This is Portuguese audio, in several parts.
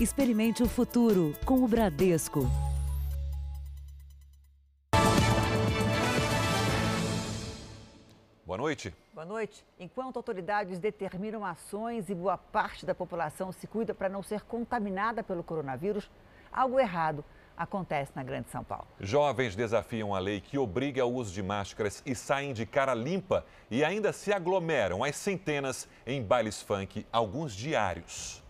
Experimente o futuro com o Bradesco. Boa noite. Boa noite. Enquanto autoridades determinam ações e boa parte da população se cuida para não ser contaminada pelo coronavírus, algo errado acontece na Grande São Paulo. Jovens desafiam a lei que obriga ao uso de máscaras e saem de cara limpa e ainda se aglomeram às centenas em bailes funk, alguns diários.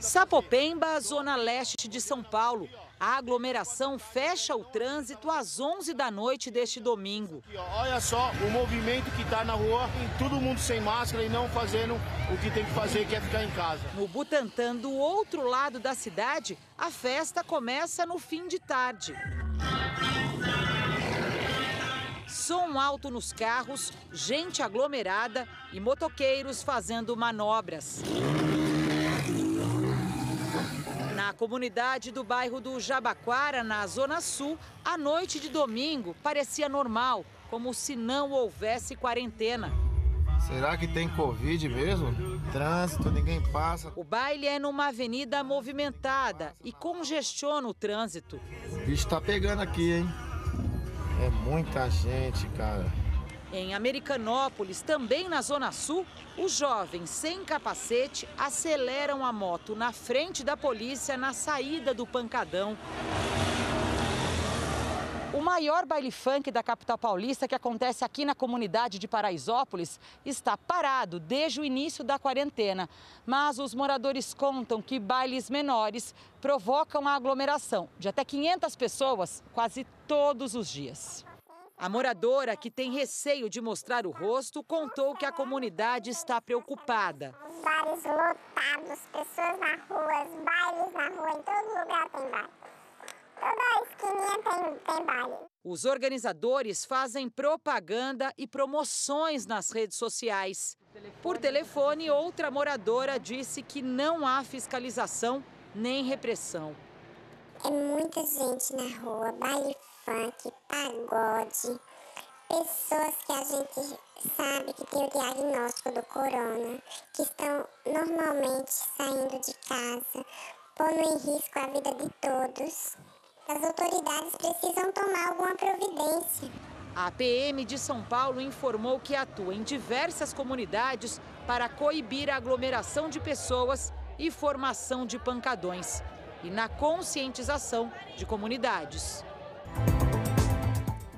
Sapopemba, zona leste de São Paulo. A aglomeração fecha o trânsito às 11 da noite deste domingo. Olha só o movimento que está na rua, todo mundo sem máscara e não fazendo o que tem que fazer, que é ficar em casa. No Butantã, do outro lado da cidade, a festa começa no fim de tarde. Som alto nos carros, gente aglomerada e motoqueiros fazendo manobras. Na comunidade do bairro do Jabaquara, na Zona Sul, a noite de domingo parecia normal, como se não houvesse quarentena. Será que tem Covid mesmo? Trânsito, ninguém passa. O baile é numa avenida movimentada e congestiona o trânsito. O bicho tá pegando aqui, hein? É muita gente, cara. Em Americanópolis, também na Zona Sul, os jovens sem capacete aceleram a moto na frente da polícia na saída do pancadão. O maior baile funk da capital paulista, que acontece aqui na comunidade de Paraisópolis, está parado desde o início da quarentena. Mas os moradores contam que bailes menores provocam a aglomeração de até 500 pessoas quase todos os dias. A moradora, que tem receio de mostrar o rosto, contou que a comunidade está preocupada. Bares lotados, pessoas na rua, bailes na rua, em todo lugar tem baile. Toda esquininha tem, tem baile. Os organizadores fazem propaganda e promoções nas redes sociais. Por telefone, outra moradora disse que não há fiscalização nem repressão. É muita gente na rua, baile funk, pagode, pessoas que a gente sabe que tem o diagnóstico do corona, que estão normalmente saindo de casa, pondo em risco a vida de todos. As autoridades precisam tomar alguma providência. A PM de São Paulo informou que atua em diversas comunidades para coibir a aglomeração de pessoas e formação de pancadões e na conscientização de comunidades.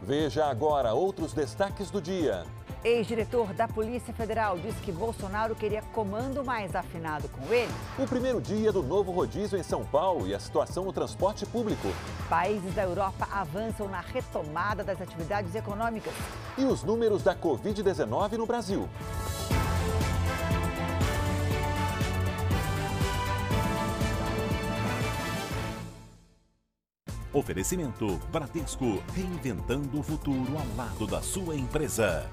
Veja agora outros destaques do dia. Ex-diretor da Polícia Federal diz que Bolsonaro queria comando mais afinado com ele. O primeiro dia do novo rodízio em São Paulo e a situação no transporte público. Países da Europa avançam na retomada das atividades econômicas. E os números da Covid-19 no Brasil. Oferecimento Bradesco, reinventando o futuro ao lado da sua empresa.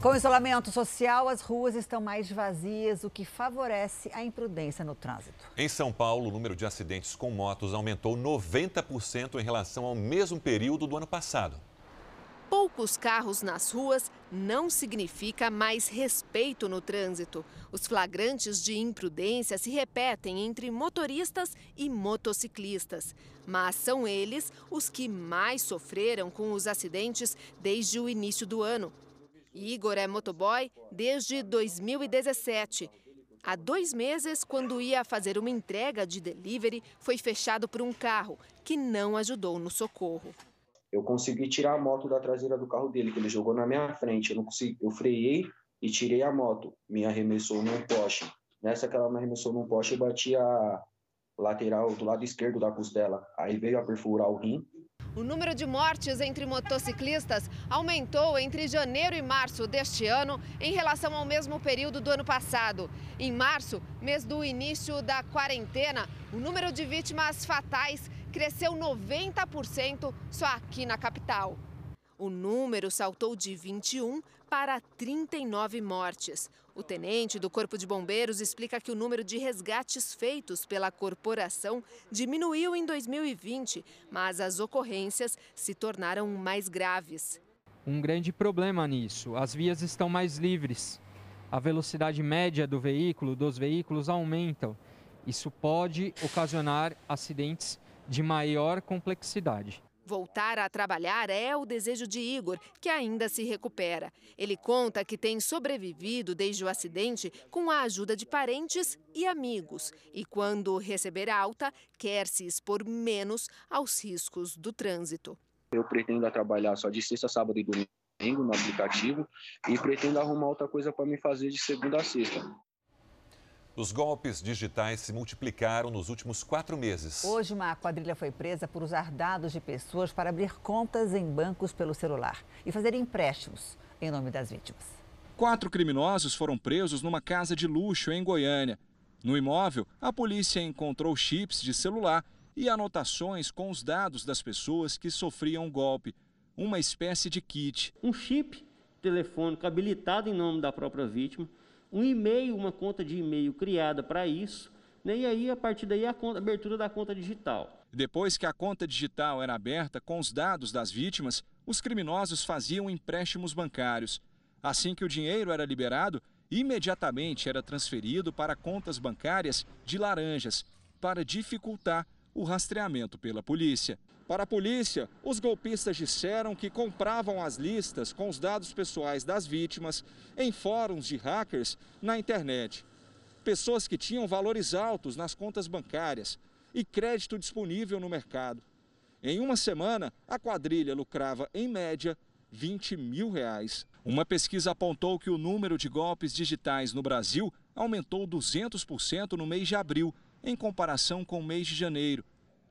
Com isolamento social, as ruas estão mais vazias, o que favorece a imprudência no trânsito. Em São Paulo, o número de acidentes com motos aumentou 90% em relação ao mesmo período do ano passado. Poucos carros nas ruas não significa mais respeito no trânsito. Os flagrantes de imprudência se repetem entre motoristas e motociclistas. Mas são eles os que mais sofreram com os acidentes desde o início do ano. Igor é motoboy desde 2017. Há dois meses, quando ia fazer uma entrega de delivery, foi fechado por um carro que não ajudou no socorro. Eu consegui tirar a moto da traseira do carro dele, que ele jogou na minha frente. Eu não consegui, eu freiei e tirei a moto. Me arremessou num poste. Nessa que ela me arremessou num poste, eu bati a lateral do lado esquerdo da costela. Aí veio a perfurar o rim o número de mortes entre motociclistas aumentou entre janeiro e março deste ano em relação ao mesmo período do ano passado. Em março, mês do início da quarentena, o número de vítimas fatais cresceu 90% só aqui na capital. O número saltou de 21 para 39 mortes. O tenente do Corpo de Bombeiros explica que o número de resgates feitos pela corporação diminuiu em 2020, mas as ocorrências se tornaram mais graves. um grande problema nisso. As vias estão mais livres. A velocidade média do veículo, dos veículos aumentam. Isso pode ocasionar acidentes de maior complexidade. Voltar a trabalhar é o desejo de Igor, que ainda se recupera. Ele conta que tem sobrevivido desde o acidente com a ajuda de parentes e amigos. E quando receber alta, quer se expor menos aos riscos do trânsito. Eu pretendo trabalhar só de sexta, sábado e domingo no aplicativo e pretendo arrumar outra coisa para me fazer de segunda a sexta. Os golpes digitais se multiplicaram nos últimos quatro meses. Hoje, uma quadrilha foi presa por usar dados de pessoas para abrir contas em bancos pelo celular e fazer empréstimos em nome das vítimas. Quatro criminosos foram presos numa casa de luxo em Goiânia. No imóvel, a polícia encontrou chips de celular e anotações com os dados das pessoas que sofriam o golpe. Uma espécie de kit. Um chip telefônico habilitado em nome da própria vítima um e-mail, uma conta de e-mail criada para isso, né? e aí a partir daí a, conta, a abertura da conta digital. Depois que a conta digital era aberta com os dados das vítimas, os criminosos faziam empréstimos bancários. Assim que o dinheiro era liberado, imediatamente era transferido para contas bancárias de laranjas, para dificultar o rastreamento pela polícia. Para a polícia, os golpistas disseram que compravam as listas com os dados pessoais das vítimas em fóruns de hackers na internet. Pessoas que tinham valores altos nas contas bancárias e crédito disponível no mercado. Em uma semana, a quadrilha lucrava, em média, 20 mil reais. Uma pesquisa apontou que o número de golpes digitais no Brasil aumentou 200% no mês de abril, em comparação com o mês de janeiro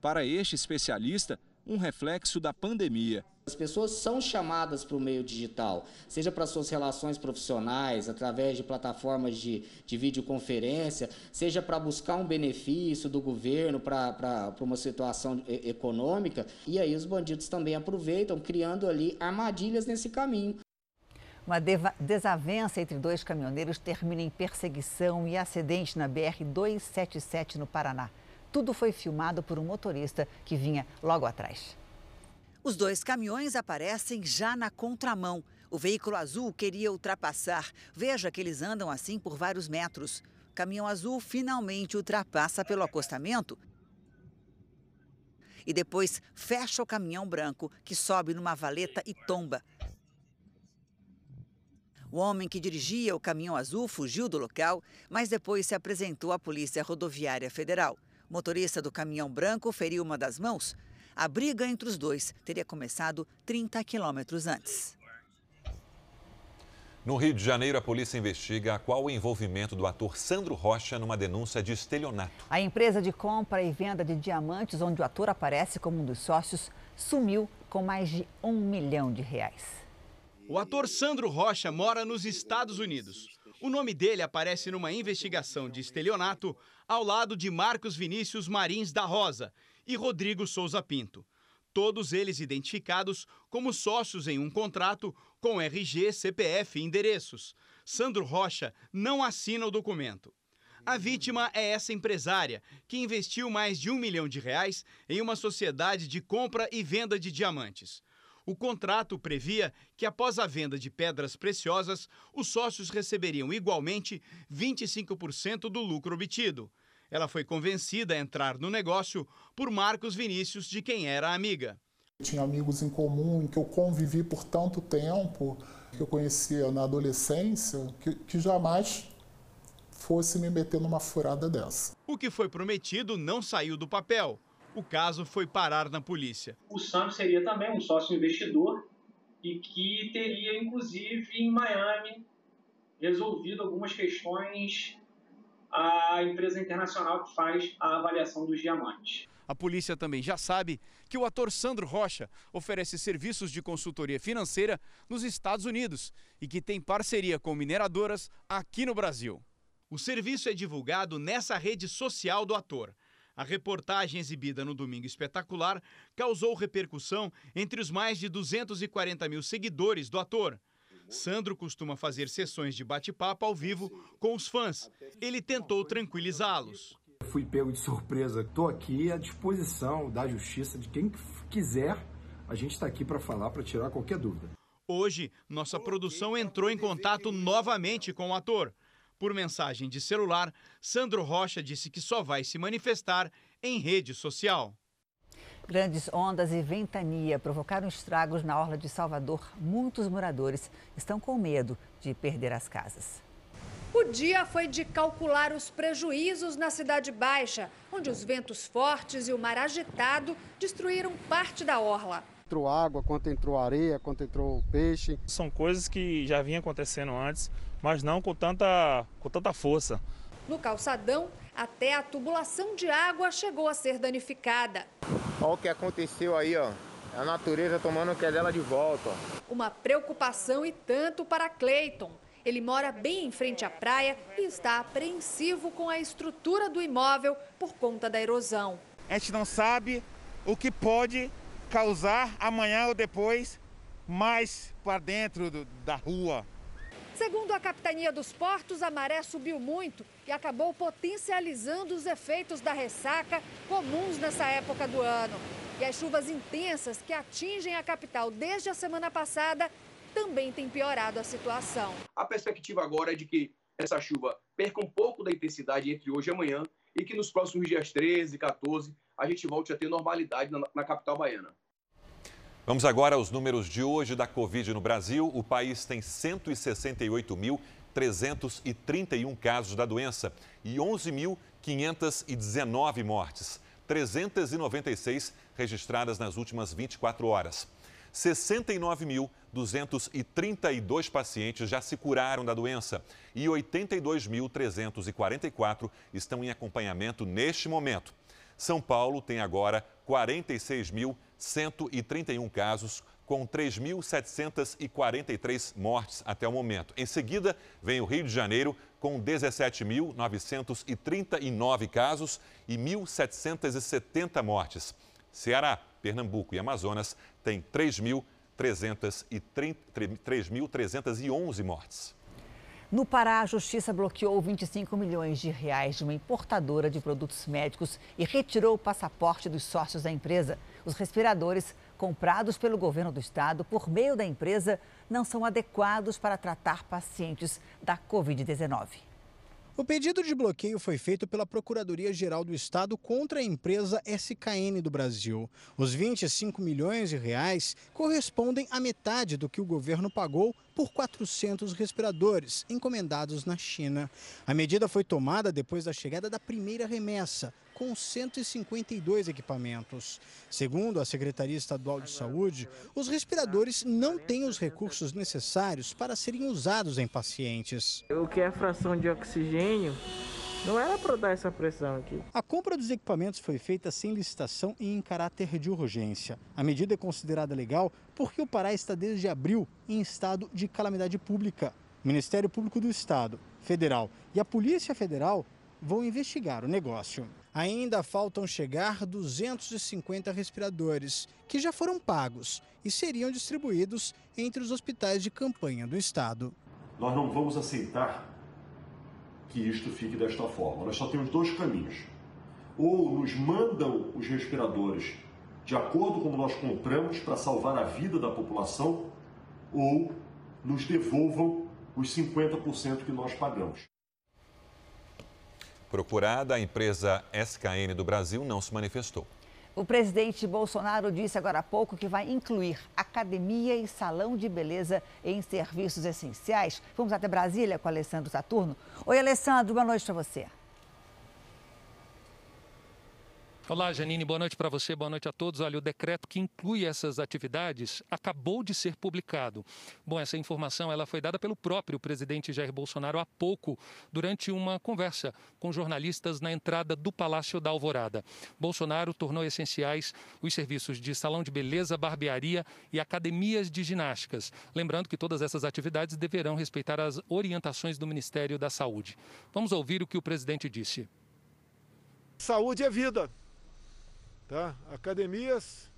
para este especialista, um reflexo da pandemia. As pessoas são chamadas para o meio digital, seja para suas relações profissionais, através de plataformas de, de videoconferência, seja para buscar um benefício do governo para uma situação econômica. E aí os bandidos também aproveitam, criando ali armadilhas nesse caminho. Uma desavença entre dois caminhoneiros termina em perseguição e acidente na BR-277 no Paraná. Tudo foi filmado por um motorista que vinha logo atrás. Os dois caminhões aparecem já na contramão. O veículo azul queria ultrapassar. Veja que eles andam assim por vários metros. O caminhão azul finalmente ultrapassa pelo acostamento e depois fecha o caminhão branco, que sobe numa valeta e tomba. O homem que dirigia o caminhão azul fugiu do local, mas depois se apresentou à Polícia Rodoviária Federal. Motorista do caminhão branco feriu uma das mãos. A briga entre os dois teria começado 30 quilômetros antes. No Rio de Janeiro, a polícia investiga qual o envolvimento do ator Sandro Rocha numa denúncia de estelionato. A empresa de compra e venda de diamantes, onde o ator aparece como um dos sócios, sumiu com mais de um milhão de reais. O ator Sandro Rocha mora nos Estados Unidos. O nome dele aparece numa investigação de estelionato ao lado de Marcos Vinícius Marins da Rosa e Rodrigo Souza Pinto. Todos eles identificados como sócios em um contrato com RG, CPF e endereços. Sandro Rocha não assina o documento. A vítima é essa empresária, que investiu mais de um milhão de reais em uma sociedade de compra e venda de diamantes. O contrato previa que, após a venda de pedras preciosas, os sócios receberiam igualmente 25% do lucro obtido. Ela foi convencida a entrar no negócio por Marcos Vinícius, de quem era amiga. Tinha amigos em comum, que eu convivi por tanto tempo, que eu conhecia na adolescência, que, que jamais fosse me meter numa furada dessa. O que foi prometido não saiu do papel o caso foi parar na polícia. O Santos seria também um sócio investidor e que teria, inclusive, em Miami, resolvido algumas questões a empresa internacional que faz a avaliação dos diamantes. A polícia também já sabe que o ator Sandro Rocha oferece serviços de consultoria financeira nos Estados Unidos e que tem parceria com mineradoras aqui no Brasil. O serviço é divulgado nessa rede social do ator. A reportagem exibida no Domingo Espetacular causou repercussão entre os mais de 240 mil seguidores do ator. Sandro costuma fazer sessões de bate-papo ao vivo com os fãs. Ele tentou tranquilizá-los. Fui pego de surpresa. Estou aqui à disposição da justiça de quem quiser. A gente está aqui para falar, para tirar qualquer dúvida. Hoje, nossa produção entrou em contato novamente com o ator. Por mensagem de celular, Sandro Rocha disse que só vai se manifestar em rede social. Grandes ondas e ventania provocaram estragos na orla de Salvador. Muitos moradores estão com medo de perder as casas. O dia foi de calcular os prejuízos na Cidade Baixa, onde os ventos fortes e o mar agitado destruíram parte da orla. Entrou água, quanto entrou areia, quanto entrou peixe. São coisas que já vinham acontecendo antes, mas não com tanta, com tanta força. No calçadão, até a tubulação de água chegou a ser danificada. Olha o que aconteceu aí, ó. A natureza tomando o que é dela de volta. Ó. Uma preocupação e tanto para Cleiton. Ele mora bem em frente à praia e está apreensivo com a estrutura do imóvel por conta da erosão. A gente não sabe o que pode causar amanhã ou depois mais para dentro do, da rua. Segundo a Capitania dos Portos, a maré subiu muito e acabou potencializando os efeitos da ressaca comuns nessa época do ano. E as chuvas intensas que atingem a capital desde a semana passada também têm piorado a situação. A perspectiva agora é de que essa chuva perca um pouco da intensidade entre hoje e amanhã e que nos próximos dias 13 e 14 a gente volte a ter normalidade na, na capital baiana. Vamos agora aos números de hoje da Covid no Brasil. O país tem 168.331 casos da doença e 11.519 mortes, 396 registradas nas últimas 24 horas. 69.232 pacientes já se curaram da doença e 82.344 estão em acompanhamento neste momento. São Paulo tem agora 46.131 casos, com 3.743 mortes até o momento. Em seguida, vem o Rio de Janeiro, com 17.939 casos e 1.770 mortes. Ceará, Pernambuco e Amazonas têm 3.311 mortes. No Pará, a justiça bloqueou 25 milhões de reais de uma importadora de produtos médicos e retirou o passaporte dos sócios da empresa. Os respiradores comprados pelo governo do estado por meio da empresa não são adequados para tratar pacientes da Covid-19. O pedido de bloqueio foi feito pela Procuradoria-Geral do Estado contra a empresa SKN do Brasil. Os 25 milhões de reais correspondem à metade do que o governo pagou por 400 respiradores encomendados na China. A medida foi tomada depois da chegada da primeira remessa, com 152 equipamentos. Segundo a Secretaria Estadual de Saúde, os respiradores não têm os recursos necessários para serem usados em pacientes. O que é fração de oxigênio não era para dar essa pressão aqui. A compra dos equipamentos foi feita sem licitação e em caráter de urgência. A medida é considerada legal porque o Pará está desde abril em estado de calamidade pública. O Ministério Público do Estado, Federal e a Polícia Federal vão investigar o negócio. Ainda faltam chegar 250 respiradores, que já foram pagos e seriam distribuídos entre os hospitais de campanha do estado. Nós não vamos aceitar que isto fique desta forma. Nós só temos dois caminhos. Ou nos mandam os respiradores de acordo com como nós compramos para salvar a vida da população, ou nos devolvam os 50% que nós pagamos. Procurada, a empresa SKN do Brasil não se manifestou. O presidente Bolsonaro disse agora há pouco que vai incluir academia e salão de beleza em serviços essenciais. Vamos até Brasília com Alessandro Saturno. Oi, Alessandro, boa noite para você. Olá, Janine, boa noite para você, boa noite a todos. Olha, o decreto que inclui essas atividades acabou de ser publicado. Bom, essa informação ela foi dada pelo próprio presidente Jair Bolsonaro há pouco, durante uma conversa com jornalistas na entrada do Palácio da Alvorada. Bolsonaro tornou essenciais os serviços de salão de beleza, barbearia e academias de ginásticas. Lembrando que todas essas atividades deverão respeitar as orientações do Ministério da Saúde. Vamos ouvir o que o presidente disse. Saúde é vida. Tá? Academias,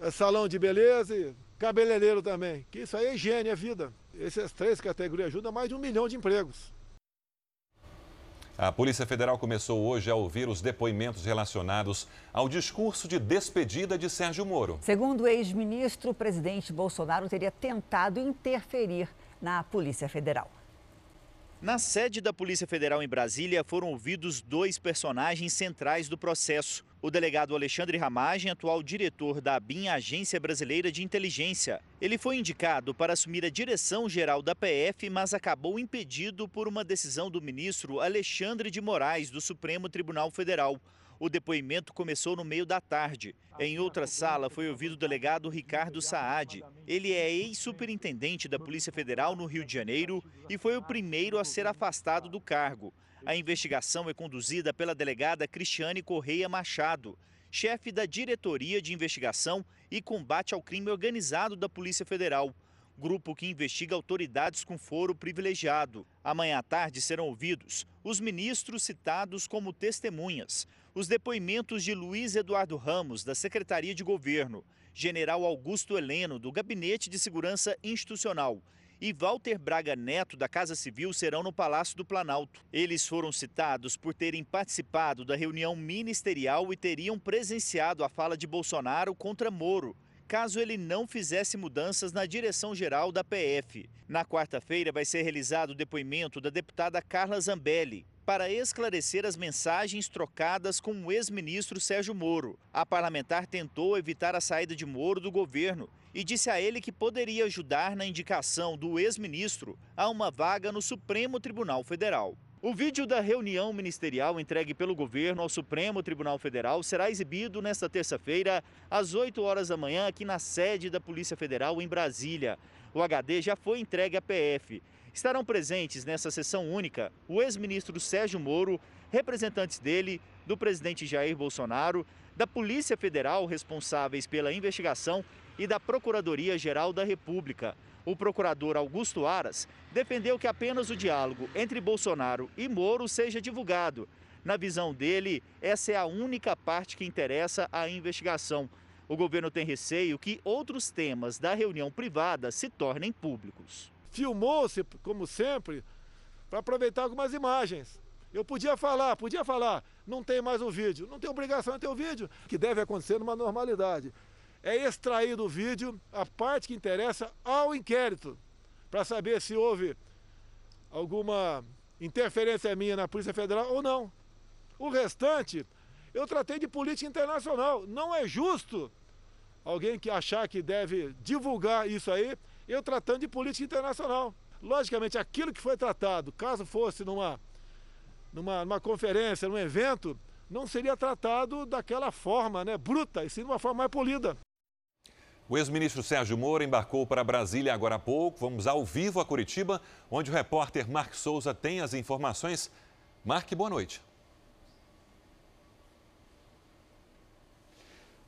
é salão de beleza e cabeleireiro também. Que isso aí é higiene, é vida. Essas três categorias ajudam mais de um milhão de empregos. A Polícia Federal começou hoje a ouvir os depoimentos relacionados ao discurso de despedida de Sérgio Moro. Segundo o ex-ministro, o presidente Bolsonaro teria tentado interferir na Polícia Federal. Na sede da Polícia Federal em Brasília foram ouvidos dois personagens centrais do processo. O delegado Alexandre Ramagem, atual diretor da ABIN, Agência Brasileira de Inteligência. Ele foi indicado para assumir a direção geral da PF, mas acabou impedido por uma decisão do ministro Alexandre de Moraes, do Supremo Tribunal Federal. O depoimento começou no meio da tarde. Em outra sala foi ouvido o delegado Ricardo Saad. Ele é ex-superintendente da Polícia Federal no Rio de Janeiro e foi o primeiro a ser afastado do cargo. A investigação é conduzida pela delegada Cristiane Correia Machado, chefe da Diretoria de Investigação e Combate ao Crime Organizado da Polícia Federal grupo que investiga autoridades com foro privilegiado. Amanhã à tarde serão ouvidos os ministros citados como testemunhas, os depoimentos de Luiz Eduardo Ramos, da Secretaria de Governo, General Augusto Heleno, do Gabinete de Segurança Institucional, e Walter Braga Neto, da Casa Civil, serão no Palácio do Planalto. Eles foram citados por terem participado da reunião ministerial e teriam presenciado a fala de Bolsonaro contra Moro caso ele não fizesse mudanças na direção geral da PF. Na quarta-feira vai ser realizado o depoimento da deputada Carla Zambelli para esclarecer as mensagens trocadas com o ex-ministro Sérgio Moro. A parlamentar tentou evitar a saída de Moro do governo e disse a ele que poderia ajudar na indicação do ex-ministro a uma vaga no Supremo Tribunal Federal. O vídeo da reunião ministerial entregue pelo governo ao Supremo Tribunal Federal será exibido nesta terça-feira, às 8 horas da manhã, aqui na sede da Polícia Federal, em Brasília. O HD já foi entregue à PF. Estarão presentes nessa sessão única o ex-ministro Sérgio Moro, representantes dele, do presidente Jair Bolsonaro, da Polícia Federal responsáveis pela investigação e da Procuradoria-Geral da República o procurador Augusto Aras defendeu que apenas o diálogo entre Bolsonaro e Moro seja divulgado. Na visão dele, essa é a única parte que interessa à investigação. O governo tem receio que outros temas da reunião privada se tornem públicos. Filmou-se, como sempre, para aproveitar algumas imagens. Eu podia falar, podia falar, não tem mais o vídeo. Não tem obrigação de ter o vídeo, que deve acontecer numa normalidade é extrair do vídeo a parte que interessa ao inquérito, para saber se houve alguma interferência minha na Polícia Federal ou não. O restante, eu tratei de política internacional. Não é justo alguém que achar que deve divulgar isso aí, eu tratando de política internacional. Logicamente, aquilo que foi tratado, caso fosse numa, numa, numa conferência, num evento, não seria tratado daquela forma né, bruta, e sim de uma forma mais polida. O ex-ministro Sérgio Moro embarcou para Brasília agora há pouco. Vamos ao vivo a Curitiba, onde o repórter Mark Souza tem as informações. Mark, boa noite.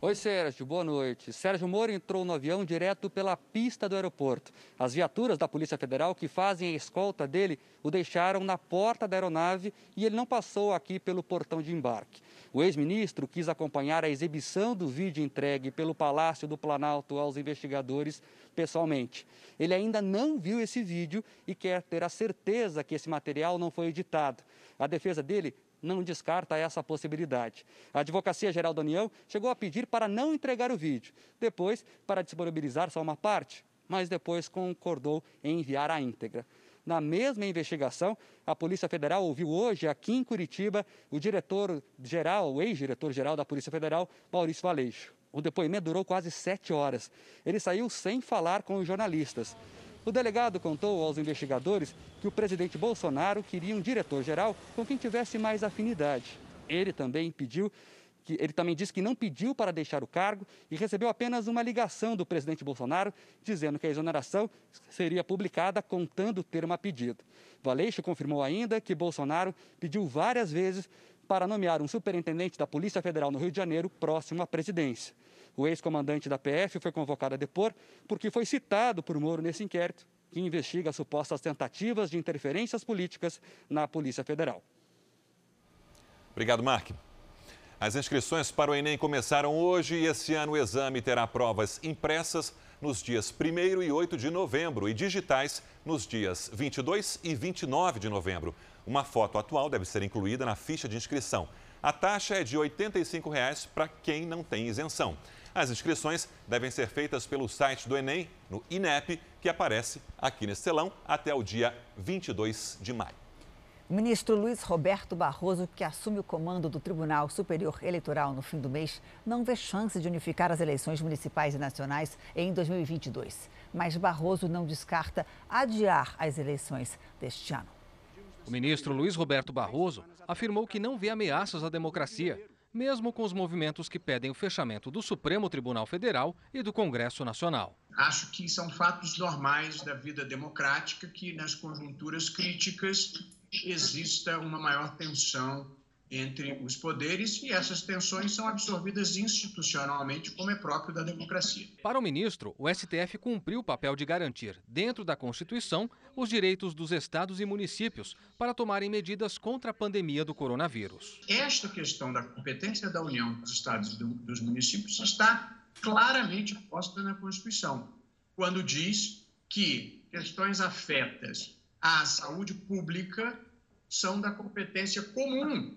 Oi, Sérgio, boa noite. Sérgio Moro entrou no avião direto pela pista do aeroporto. As viaturas da Polícia Federal que fazem a escolta dele o deixaram na porta da aeronave e ele não passou aqui pelo portão de embarque. O ex-ministro quis acompanhar a exibição do vídeo entregue pelo Palácio do Planalto aos investigadores pessoalmente. Ele ainda não viu esse vídeo e quer ter a certeza que esse material não foi editado. A defesa dele não descarta essa possibilidade. A Advocacia Geral da União chegou a pedir para não entregar o vídeo, depois para disponibilizar só uma parte, mas depois concordou em enviar a íntegra. Na mesma investigação, a Polícia Federal ouviu hoje, aqui em Curitiba, o diretor-geral, o ex-diretor-geral da Polícia Federal, Maurício Valeixo. O depoimento durou quase sete horas. Ele saiu sem falar com os jornalistas. O delegado contou aos investigadores que o presidente Bolsonaro queria um diretor-geral com quem tivesse mais afinidade. Ele também pediu ele também disse que não pediu para deixar o cargo e recebeu apenas uma ligação do presidente Bolsonaro dizendo que a exoneração seria publicada contando ter uma pedido. Valeixo confirmou ainda que Bolsonaro pediu várias vezes para nomear um superintendente da Polícia Federal no Rio de Janeiro próximo à presidência. O ex-comandante da PF foi convocado a depor porque foi citado por Moro nesse inquérito que investiga supostas tentativas de interferências políticas na Polícia Federal. Obrigado, Mark. As inscrições para o Enem começaram hoje e esse ano o exame terá provas impressas nos dias 1 e 8 de novembro e digitais nos dias 22 e 29 de novembro. Uma foto atual deve ser incluída na ficha de inscrição. A taxa é de R$ 85 para quem não tem isenção. As inscrições devem ser feitas pelo site do Enem, no INEP, que aparece aqui nesse telão até o dia 22 de maio. O ministro Luiz Roberto Barroso, que assume o comando do Tribunal Superior Eleitoral no fim do mês, não vê chance de unificar as eleições municipais e nacionais em 2022. Mas Barroso não descarta adiar as eleições deste ano. O ministro Luiz Roberto Barroso afirmou que não vê ameaças à democracia, mesmo com os movimentos que pedem o fechamento do Supremo Tribunal Federal e do Congresso Nacional. Acho que são fatos normais da vida democrática que, nas conjunturas críticas, exista uma maior tensão entre os poderes e essas tensões são absorvidas institucionalmente, como é próprio da democracia. Para o ministro, o STF cumpriu o papel de garantir, dentro da Constituição, os direitos dos estados e municípios para tomarem medidas contra a pandemia do coronavírus. Esta questão da competência da União, dos estados e dos municípios está claramente posta na Constituição, quando diz que questões afetas à saúde pública são da competência comum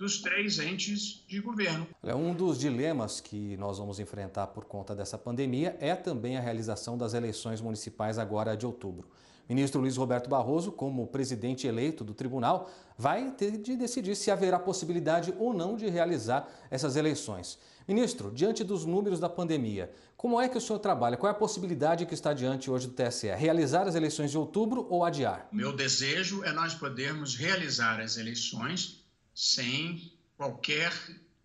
dos três entes de governo. Um dos dilemas que nós vamos enfrentar por conta dessa pandemia é também a realização das eleições municipais agora de outubro. Ministro Luiz Roberto Barroso, como presidente eleito do tribunal, vai ter de decidir se haverá possibilidade ou não de realizar essas eleições. Ministro, diante dos números da pandemia, como é que o senhor trabalha? Qual é a possibilidade que está diante hoje do TSE? Realizar as eleições de outubro ou adiar? Meu desejo é nós podermos realizar as eleições sem qualquer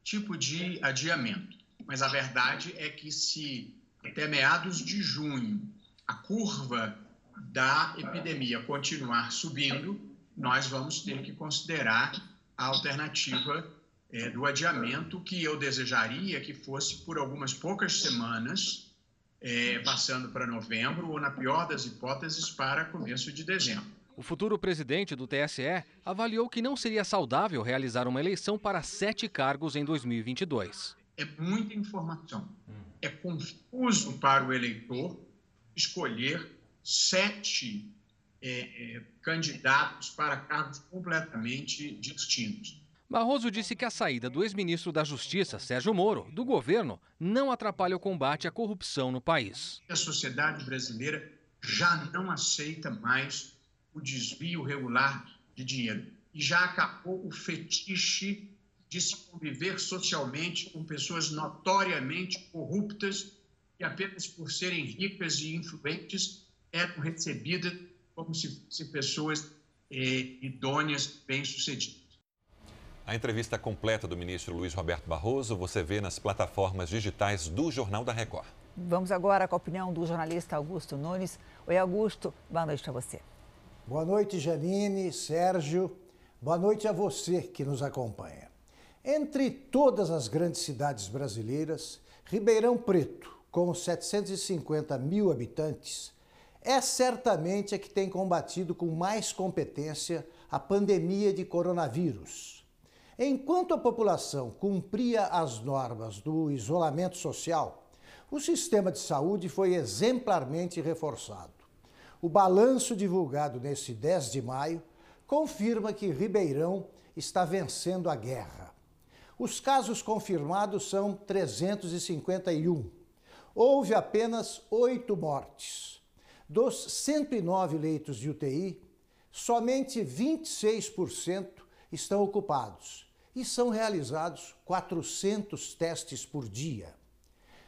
tipo de adiamento. Mas a verdade é que se até meados de junho a curva da epidemia continuar subindo, nós vamos ter que considerar a alternativa é, do adiamento, que eu desejaria que fosse por algumas poucas semanas, é, passando para novembro, ou, na pior das hipóteses, para começo de dezembro. O futuro presidente do TSE avaliou que não seria saudável realizar uma eleição para sete cargos em 2022. É muita informação. É confuso para o eleitor escolher sete é, é, candidatos para cargos completamente distintos. Barroso disse que a saída do ex-ministro da Justiça, Sérgio Moro, do governo, não atrapalha o combate à corrupção no país. A sociedade brasileira já não aceita mais o desvio regular de dinheiro. E já acabou o fetiche de se conviver socialmente com pessoas notoriamente corruptas e apenas por serem ricas e influentes eram recebidas como se fossem pessoas eh, idôneas, bem-sucedidas. A entrevista completa do ministro Luiz Roberto Barroso você vê nas plataformas digitais do Jornal da Record. Vamos agora com a opinião do jornalista Augusto Nunes. Oi, Augusto, boa noite para você. Boa noite, Janine, Sérgio. Boa noite a você que nos acompanha. Entre todas as grandes cidades brasileiras, Ribeirão Preto, com 750 mil habitantes, é certamente a que tem combatido com mais competência a pandemia de coronavírus. Enquanto a população cumpria as normas do isolamento social, o sistema de saúde foi exemplarmente reforçado. O balanço divulgado nesse 10 de maio confirma que Ribeirão está vencendo a guerra. Os casos confirmados são 351. Houve apenas oito mortes. Dos 109 leitos de UTI, somente 26% estão ocupados e são realizados 400 testes por dia.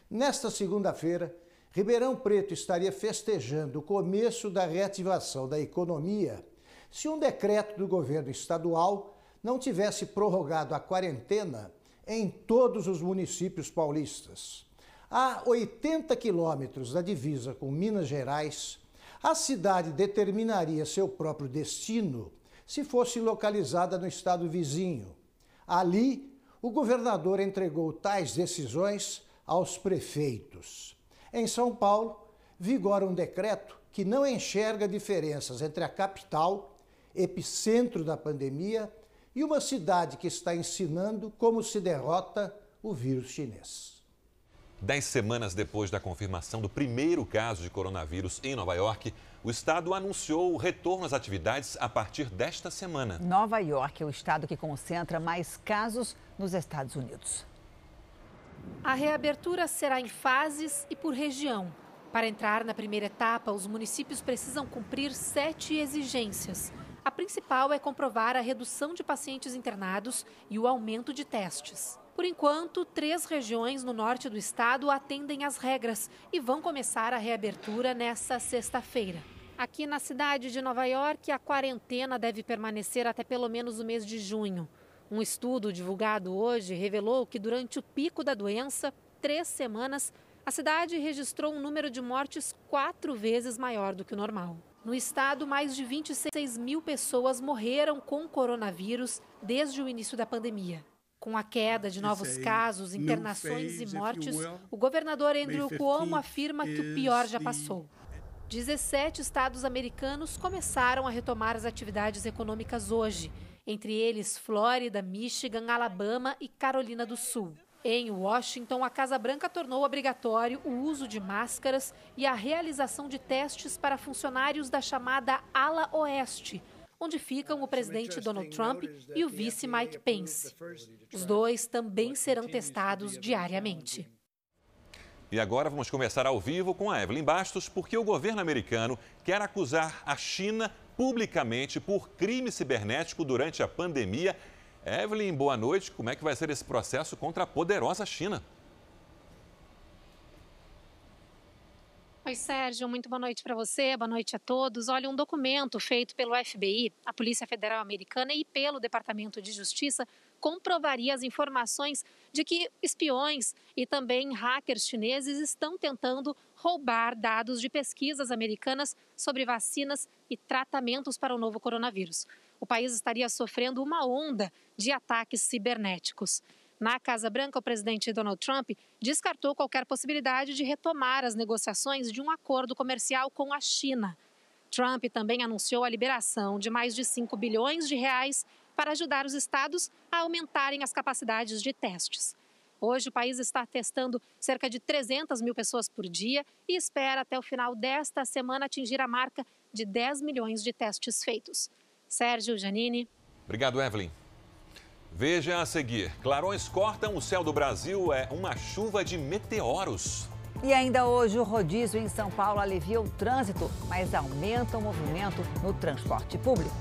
Nesta segunda-feira, Ribeirão Preto estaria festejando o começo da reativação da economia se um decreto do governo estadual não tivesse prorrogado a quarentena em todos os municípios paulistas. A 80 quilômetros da divisa com Minas Gerais, a cidade determinaria seu próprio destino se fosse localizada no estado vizinho. Ali, o governador entregou tais decisões aos prefeitos. Em São Paulo, vigora um decreto que não enxerga diferenças entre a capital, epicentro da pandemia, e uma cidade que está ensinando como se derrota o vírus chinês. Dez semanas depois da confirmação do primeiro caso de coronavírus em Nova York, o estado anunciou o retorno às atividades a partir desta semana. Nova York é o estado que concentra mais casos nos Estados Unidos. A reabertura será em fases e por região. Para entrar na primeira etapa, os municípios precisam cumprir sete exigências. A principal é comprovar a redução de pacientes internados e o aumento de testes. Por enquanto, três regiões no norte do estado atendem às regras e vão começar a reabertura nesta sexta-feira. Aqui na cidade de Nova York, a quarentena deve permanecer até pelo menos o mês de junho. Um estudo divulgado hoje revelou que durante o pico da doença, três semanas, a cidade registrou um número de mortes quatro vezes maior do que o normal. No estado, mais de 26 mil pessoas morreram com coronavírus desde o início da pandemia. Com a queda de novos casos, internações e mortes, o governador Andrew Cuomo afirma que o pior já passou. 17 estados americanos começaram a retomar as atividades econômicas hoje, entre eles Flórida, Michigan, Alabama e Carolina do Sul. Em Washington, a Casa Branca tornou obrigatório o uso de máscaras e a realização de testes para funcionários da chamada Ala Oeste, onde ficam o presidente Donald Trump e o vice Mike Pence. Os dois também serão testados diariamente. E agora vamos começar ao vivo com a Evelyn Bastos, porque o governo americano quer acusar a China publicamente por crime cibernético durante a pandemia. Evelyn, boa noite. Como é que vai ser esse processo contra a poderosa China? Oi, Sérgio, muito boa noite para você, boa noite a todos. Olha, um documento feito pelo FBI, a Polícia Federal Americana e pelo Departamento de Justiça comprovaria as informações de que espiões e também hackers chineses estão tentando roubar dados de pesquisas americanas sobre vacinas e tratamentos para o novo coronavírus. O país estaria sofrendo uma onda de ataques cibernéticos. Na Casa Branca, o presidente Donald Trump descartou qualquer possibilidade de retomar as negociações de um acordo comercial com a China. Trump também anunciou a liberação de mais de 5 bilhões de reais para ajudar os estados a aumentarem as capacidades de testes. Hoje, o país está testando cerca de 300 mil pessoas por dia e espera até o final desta semana atingir a marca de 10 milhões de testes feitos. Sérgio Janine. Obrigado, Evelyn. Veja a seguir: clarões cortam o céu do Brasil, é uma chuva de meteoros. E ainda hoje, o rodízio em São Paulo alivia o trânsito, mas aumenta o movimento no transporte público.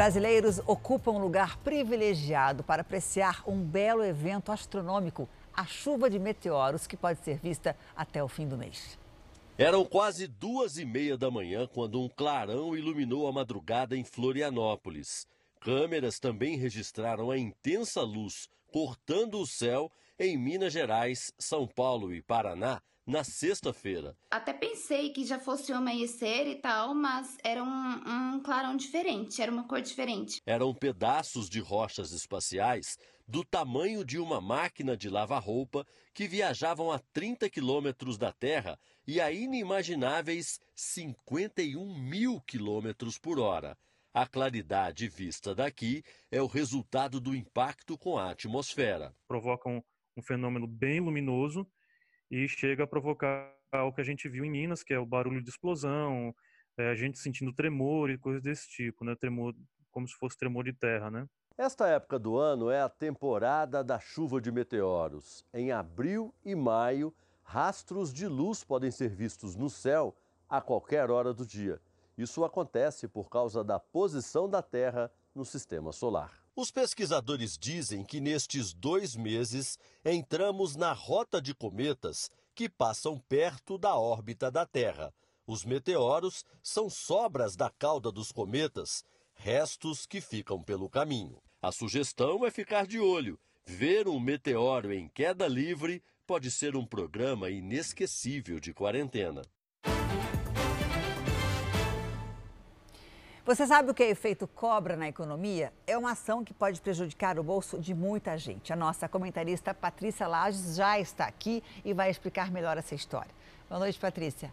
Brasileiros ocupam um lugar privilegiado para apreciar um belo evento astronômico a chuva de meteoros que pode ser vista até o fim do mês. Eram quase duas e meia da manhã quando um clarão iluminou a madrugada em Florianópolis. Câmeras também registraram a intensa luz cortando o céu em Minas Gerais, São Paulo e Paraná na sexta-feira. Até pensei que já fosse o amanhecer e tal, mas era um, um clarão diferente, era uma cor diferente. Eram pedaços de rochas espaciais do tamanho de uma máquina de lavar roupa que viajavam a 30 quilômetros da Terra e a inimagináveis 51 mil quilômetros por hora. A claridade vista daqui é o resultado do impacto com a atmosfera. Provoca um, um fenômeno bem luminoso e chega a provocar o que a gente viu em Minas, que é o barulho de explosão, é, a gente sentindo tremor e coisas desse tipo, né? Tremor como se fosse tremor de terra, né? Esta época do ano é a temporada da chuva de meteoros. Em abril e maio, rastros de luz podem ser vistos no céu a qualquer hora do dia. Isso acontece por causa da posição da Terra no sistema solar. Os pesquisadores dizem que nestes dois meses entramos na rota de cometas que passam perto da órbita da Terra. Os meteoros são sobras da cauda dos cometas, restos que ficam pelo caminho. A sugestão é ficar de olho. Ver um meteoro em queda livre pode ser um programa inesquecível de quarentena. Você sabe o que é efeito cobra na economia? É uma ação que pode prejudicar o bolso de muita gente. A nossa comentarista Patrícia Lages já está aqui e vai explicar melhor essa história. Boa noite, Patrícia.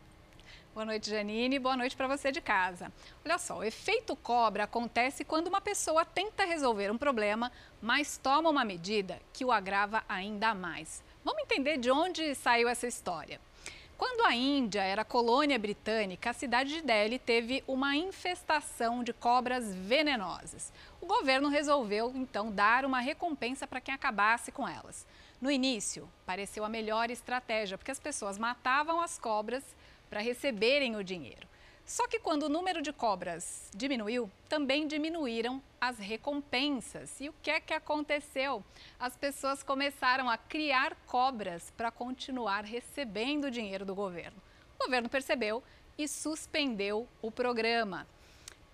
Boa noite, Janine. Boa noite para você de casa. Olha só, o efeito cobra acontece quando uma pessoa tenta resolver um problema, mas toma uma medida que o agrava ainda mais. Vamos entender de onde saiu essa história. Quando a Índia era colônia britânica, a cidade de Delhi teve uma infestação de cobras venenosas. O governo resolveu, então, dar uma recompensa para quem acabasse com elas. No início, pareceu a melhor estratégia, porque as pessoas matavam as cobras para receberem o dinheiro. Só que quando o número de cobras diminuiu, também diminuíram as recompensas. E o que é que aconteceu? As pessoas começaram a criar cobras para continuar recebendo o dinheiro do governo. O governo percebeu e suspendeu o programa.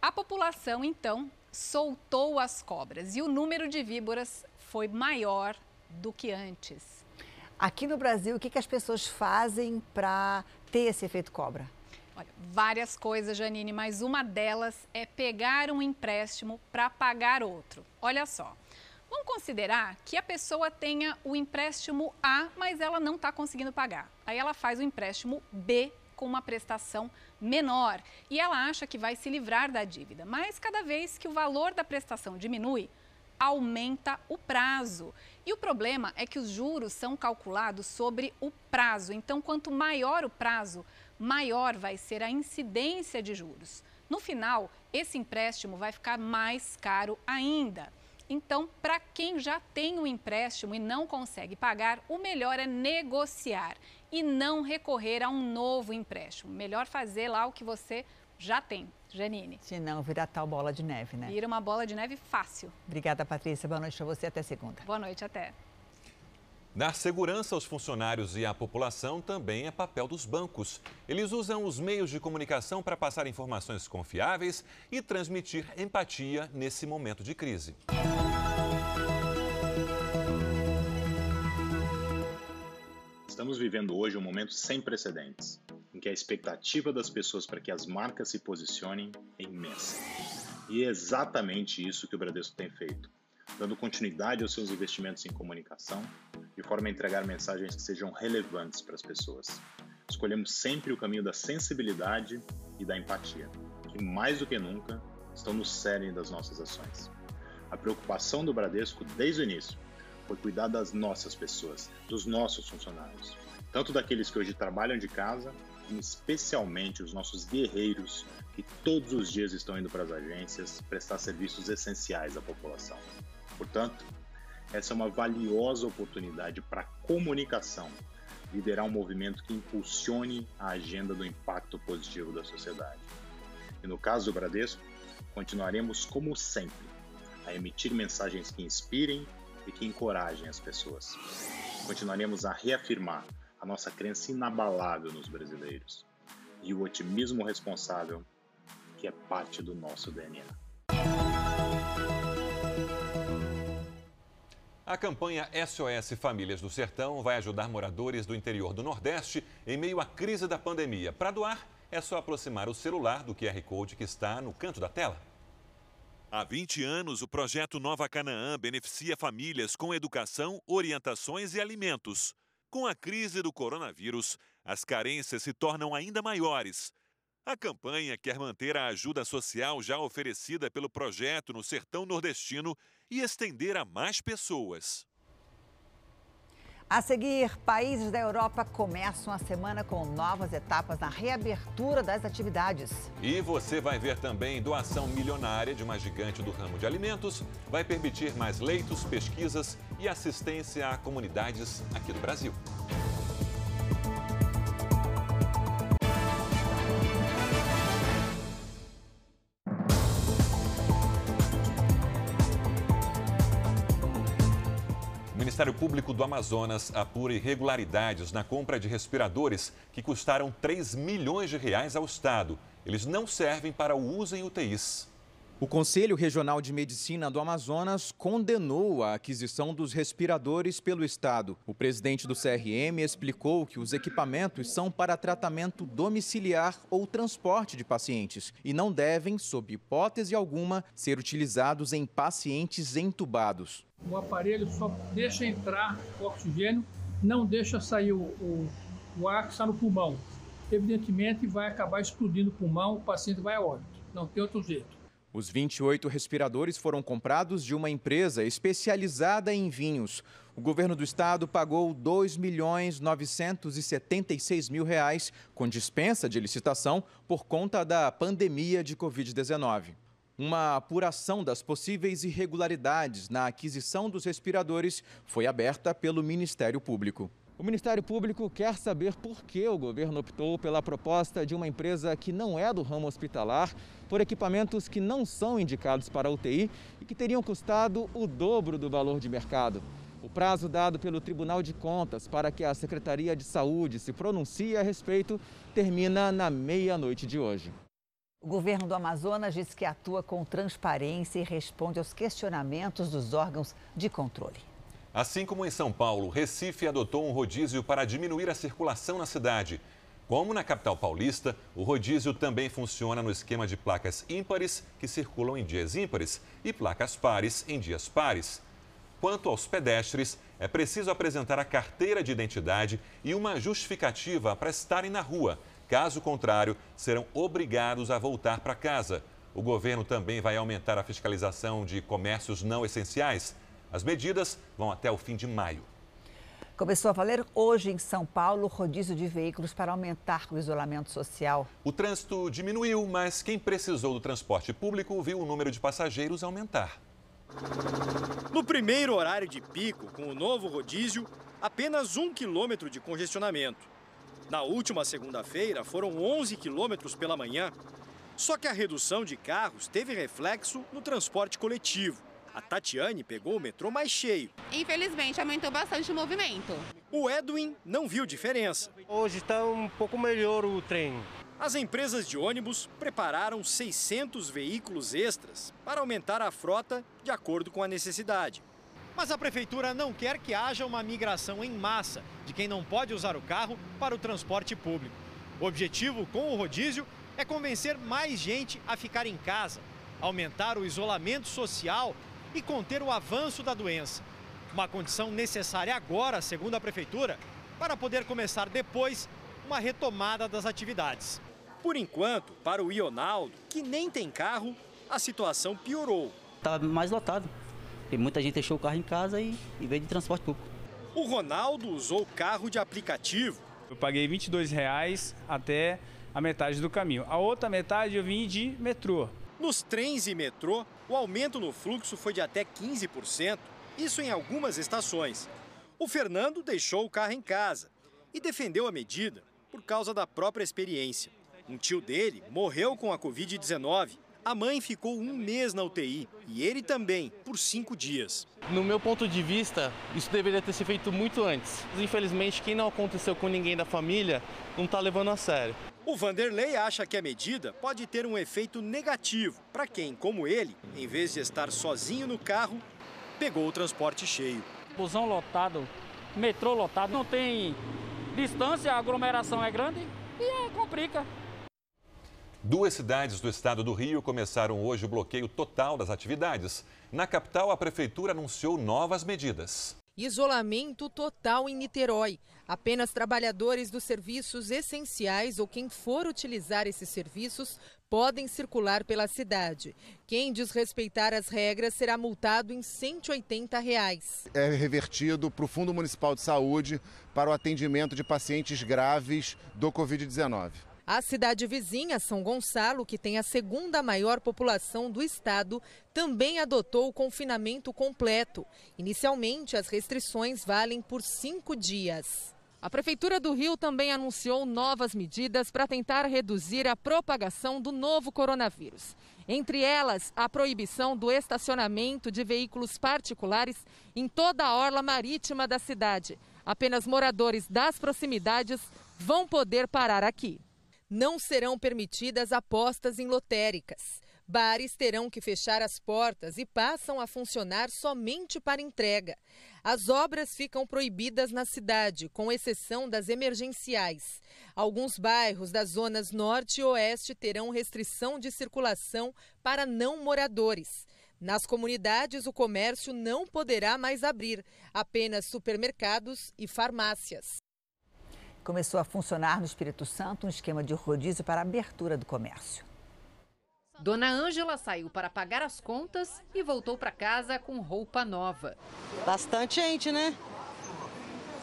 A população, então, soltou as cobras e o número de víboras foi maior do que antes. Aqui no Brasil, o que, que as pessoas fazem para ter esse efeito cobra? Olha, várias coisas, Janine, mas uma delas é pegar um empréstimo para pagar outro. Olha só. Vamos considerar que a pessoa tenha o empréstimo A, mas ela não está conseguindo pagar. Aí ela faz o empréstimo B com uma prestação menor e ela acha que vai se livrar da dívida. Mas cada vez que o valor da prestação diminui, aumenta o prazo. E o problema é que os juros são calculados sobre o prazo. Então, quanto maior o prazo, maior vai ser a incidência de juros. No final, esse empréstimo vai ficar mais caro ainda. Então, para quem já tem o um empréstimo e não consegue pagar, o melhor é negociar e não recorrer a um novo empréstimo. Melhor fazer lá o que você já tem. Janine. Se não, virar tal bola de neve, né? Vira uma bola de neve fácil. Obrigada, Patrícia. Boa noite para você. Até segunda. Boa noite, até. Dar segurança aos funcionários e à população também é papel dos bancos. Eles usam os meios de comunicação para passar informações confiáveis e transmitir empatia nesse momento de crise. Estamos vivendo hoje um momento sem precedentes, em que a expectativa das pessoas para que as marcas se posicionem é imensa. E é exatamente isso que o Bradesco tem feito, dando continuidade aos seus investimentos em comunicação, de forma a entregar mensagens que sejam relevantes para as pessoas. Escolhemos sempre o caminho da sensibilidade e da empatia, que mais do que nunca estão no cerne das nossas ações. A preocupação do Bradesco desde o início foi cuidar das nossas pessoas, dos nossos funcionários, tanto daqueles que hoje trabalham de casa, como especialmente os nossos guerreiros que todos os dias estão indo para as agências prestar serviços essenciais à população. Portanto, essa é uma valiosa oportunidade para comunicação, liderar um movimento que impulsione a agenda do impacto positivo da sociedade. E no caso do Bradesco, continuaremos como sempre a emitir mensagens que inspirem e que encorajem as pessoas. Continuaremos a reafirmar a nossa crença inabalável nos brasileiros e o otimismo responsável que é parte do nosso DNA. A campanha SOS Famílias do Sertão vai ajudar moradores do interior do Nordeste em meio à crise da pandemia. Para doar, é só aproximar o celular do QR Code que está no canto da tela. Há 20 anos, o projeto Nova Canaã beneficia famílias com educação, orientações e alimentos. Com a crise do coronavírus, as carências se tornam ainda maiores. A campanha quer manter a ajuda social já oferecida pelo projeto no sertão nordestino e estender a mais pessoas. A seguir, países da Europa começam a semana com novas etapas na reabertura das atividades. E você vai ver também doação milionária de uma gigante do ramo de alimentos, vai permitir mais leitos, pesquisas e assistência a comunidades aqui do Brasil. Ministério Público do Amazonas apura irregularidades na compra de respiradores que custaram 3 milhões de reais ao Estado. Eles não servem para o uso em UTIs. O Conselho Regional de Medicina do Amazonas condenou a aquisição dos respiradores pelo Estado. O presidente do CRM explicou que os equipamentos são para tratamento domiciliar ou transporte de pacientes e não devem, sob hipótese alguma, ser utilizados em pacientes entubados. O aparelho só deixa entrar o oxigênio, não deixa sair o, o, o ar que está no pulmão. evidentemente vai acabar explodindo o pulmão, o paciente vai a óbito. Não tem outro jeito. Os 28 respiradores foram comprados de uma empresa especializada em vinhos. O governo do estado pagou 2 milhões 976 mil reais com dispensa de licitação por conta da pandemia de Covid-19. Uma apuração das possíveis irregularidades na aquisição dos respiradores foi aberta pelo Ministério Público. O Ministério Público quer saber por que o governo optou pela proposta de uma empresa que não é do ramo hospitalar por equipamentos que não são indicados para UTI e que teriam custado o dobro do valor de mercado. O prazo dado pelo Tribunal de Contas para que a Secretaria de Saúde se pronuncie a respeito termina na meia-noite de hoje. O governo do Amazonas diz que atua com transparência e responde aos questionamentos dos órgãos de controle. Assim como em São Paulo, Recife adotou um rodízio para diminuir a circulação na cidade. Como na capital paulista, o rodízio também funciona no esquema de placas ímpares que circulam em dias ímpares e placas pares em dias pares. Quanto aos pedestres, é preciso apresentar a carteira de identidade e uma justificativa para estarem na rua. Caso contrário, serão obrigados a voltar para casa. O governo também vai aumentar a fiscalização de comércios não essenciais. As medidas vão até o fim de maio. Começou a valer hoje em São Paulo o rodízio de veículos para aumentar o isolamento social. O trânsito diminuiu, mas quem precisou do transporte público viu o número de passageiros aumentar. No primeiro horário de pico, com o novo rodízio, apenas um quilômetro de congestionamento. Na última segunda-feira, foram 11 quilômetros pela manhã. Só que a redução de carros teve reflexo no transporte coletivo. A Tatiane pegou o metrô mais cheio. Infelizmente, aumentou bastante o movimento. O Edwin não viu diferença. Hoje está um pouco melhor o trem. As empresas de ônibus prepararam 600 veículos extras para aumentar a frota de acordo com a necessidade. Mas a prefeitura não quer que haja uma migração em massa de quem não pode usar o carro para o transporte público. O objetivo com o rodízio é convencer mais gente a ficar em casa, aumentar o isolamento social e conter o avanço da doença. Uma condição necessária agora, segundo a Prefeitura, para poder começar depois uma retomada das atividades. Por enquanto, para o Ionaldo, que nem tem carro, a situação piorou. Está mais lotado. E muita gente deixou o carro em casa e, e veio de transporte público. O Ronaldo usou carro de aplicativo. Eu paguei 22 reais até a metade do caminho. A outra metade eu vim de metrô. Nos trens e metrô, o aumento no fluxo foi de até 15%, isso em algumas estações. O Fernando deixou o carro em casa e defendeu a medida por causa da própria experiência. Um tio dele morreu com a Covid-19. A mãe ficou um mês na UTI e ele também, por cinco dias. No meu ponto de vista, isso deveria ter sido feito muito antes. Infelizmente, quem não aconteceu com ninguém da família não está levando a sério. O Vanderlei acha que a medida pode ter um efeito negativo para quem, como ele, em vez de estar sozinho no carro, pegou o transporte cheio. Busão lotado, metrô lotado, não tem distância, a aglomeração é grande e é, complica. Duas cidades do estado do Rio começaram hoje o bloqueio total das atividades. Na capital, a prefeitura anunciou novas medidas. Isolamento total em Niterói. Apenas trabalhadores dos serviços essenciais ou quem for utilizar esses serviços podem circular pela cidade. Quem desrespeitar as regras será multado em 180 reais. É revertido para o Fundo Municipal de Saúde para o atendimento de pacientes graves do Covid-19. A cidade vizinha, São Gonçalo, que tem a segunda maior população do estado, também adotou o confinamento completo. Inicialmente, as restrições valem por cinco dias. A Prefeitura do Rio também anunciou novas medidas para tentar reduzir a propagação do novo coronavírus. Entre elas, a proibição do estacionamento de veículos particulares em toda a orla marítima da cidade. Apenas moradores das proximidades vão poder parar aqui não serão permitidas apostas em lotéricas. Bares terão que fechar as portas e passam a funcionar somente para entrega. As obras ficam proibidas na cidade, com exceção das emergenciais. Alguns bairros das zonas norte e oeste terão restrição de circulação para não moradores. Nas comunidades, o comércio não poderá mais abrir, apenas supermercados e farmácias. Começou a funcionar no Espírito Santo um esquema de rodízio para a abertura do comércio. Dona Ângela saiu para pagar as contas e voltou para casa com roupa nova. Bastante gente, né?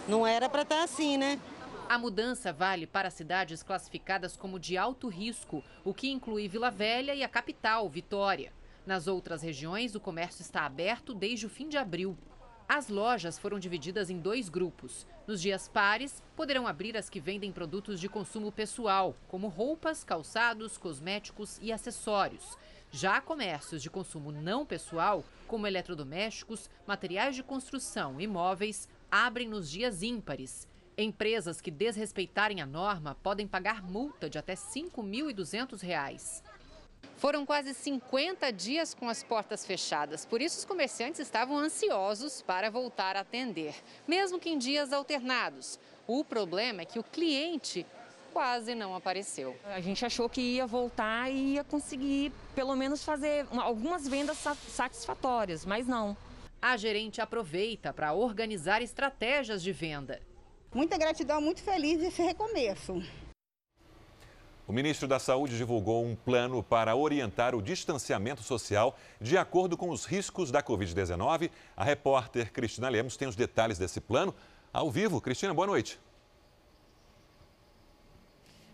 Não era para estar assim, né? A mudança vale para cidades classificadas como de alto risco, o que inclui Vila Velha e a capital, Vitória. Nas outras regiões, o comércio está aberto desde o fim de abril. As lojas foram divididas em dois grupos. Nos dias pares, poderão abrir as que vendem produtos de consumo pessoal, como roupas, calçados, cosméticos e acessórios. Já comércios de consumo não pessoal, como eletrodomésticos, materiais de construção e móveis, abrem nos dias ímpares. Empresas que desrespeitarem a norma podem pagar multa de até R$ 5.200. Foram quase 50 dias com as portas fechadas, por isso os comerciantes estavam ansiosos para voltar a atender, mesmo que em dias alternados. O problema é que o cliente quase não apareceu. A gente achou que ia voltar e ia conseguir, pelo menos, fazer algumas vendas satisfatórias, mas não. A gerente aproveita para organizar estratégias de venda. Muita gratidão, muito feliz desse recomeço. O ministro da Saúde divulgou um plano para orientar o distanciamento social de acordo com os riscos da Covid-19. A repórter Cristina Lemos tem os detalhes desse plano ao vivo. Cristina, boa noite.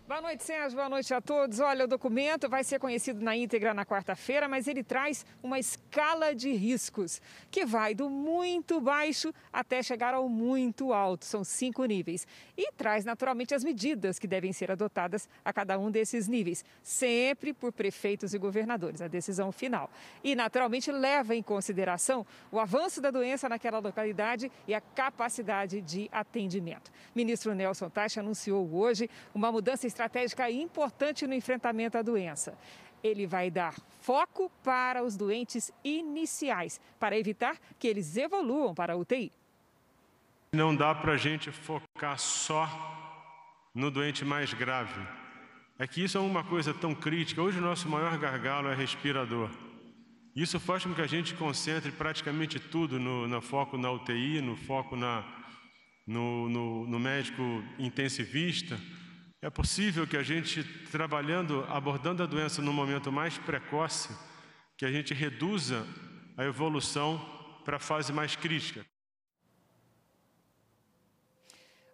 Boa noite, Sérgio. Boa noite a todos. Olha, o documento vai ser conhecido na íntegra na quarta-feira, mas ele traz uma escala de riscos que vai do muito baixo até chegar ao muito alto. São cinco níveis. E traz naturalmente as medidas que devem ser adotadas a cada um desses níveis, sempre por prefeitos e governadores, a decisão final. E naturalmente leva em consideração o avanço da doença naquela localidade e a capacidade de atendimento. Ministro Nelson Taixa anunciou hoje uma mudança estratégica importante no enfrentamento à doença. Ele vai dar foco para os doentes iniciais, para evitar que eles evoluam para a UTI. Não dá para a gente focar só no doente mais grave. É que isso é uma coisa tão crítica. Hoje o nosso maior gargalo é respirador. Isso faz com que a gente concentre praticamente tudo no, no foco na UTI, no foco na, no, no, no médico intensivista, é possível que a gente, trabalhando, abordando a doença no momento mais precoce, que a gente reduza a evolução para a fase mais crítica.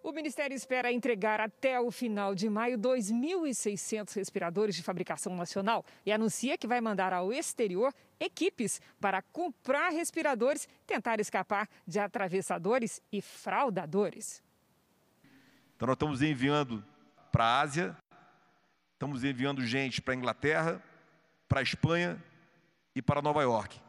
O Ministério espera entregar até o final de maio 2.600 respiradores de fabricação nacional e anuncia que vai mandar ao exterior equipes para comprar respiradores tentar escapar de atravessadores e fraudadores. Então, nós estamos enviando para a Ásia, estamos enviando gente para a Inglaterra, para a Espanha e para Nova York.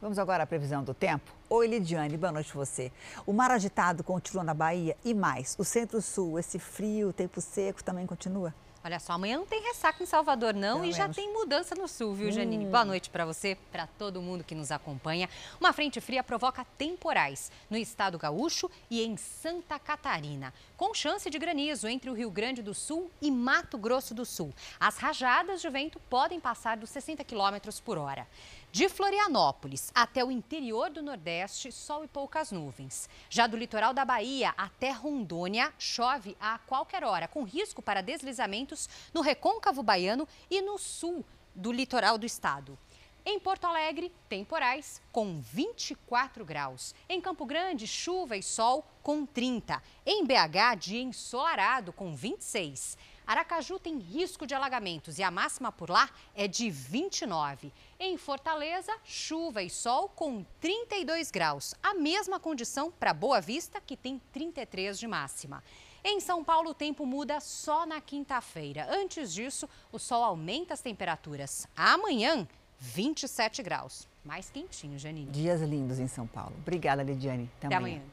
Vamos agora à previsão do tempo. Oi, Lidiane, boa noite você. O mar agitado continua na Bahia e mais, o centro-sul, esse frio, tempo seco também continua? Olha só, amanhã não tem ressaca em Salvador, não, e já tem mudança no sul, viu, Janine? Hum. Boa noite para você, para todo mundo que nos acompanha. Uma frente fria provoca temporais no estado gaúcho e em Santa Catarina, com chance de granizo entre o Rio Grande do Sul e Mato Grosso do Sul. As rajadas de vento podem passar dos 60 km por hora. De Florianópolis até o interior do Nordeste, sol e poucas nuvens. Já do litoral da Bahia até Rondônia, chove a qualquer hora, com risco para deslizamentos no recôncavo baiano e no sul do litoral do estado. Em Porto Alegre, temporais com 24 graus. Em Campo Grande, chuva e sol com 30. Em BH, dia ensolarado com 26. Aracaju tem risco de alagamentos e a máxima por lá é de 29. Em Fortaleza, chuva e sol com 32 graus, a mesma condição para Boa Vista, que tem 33 de máxima. Em São Paulo, o tempo muda só na quinta-feira. Antes disso, o sol aumenta as temperaturas. Amanhã, 27 graus. Mais quentinho, Janine. Dias lindos em São Paulo. Obrigada, Lidiane. Até, Até amanhã. amanhã.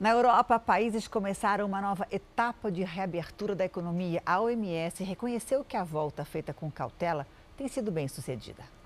Na Europa, países começaram uma nova etapa de reabertura da economia. A OMS reconheceu que a volta feita com cautela tem sido bem sucedida.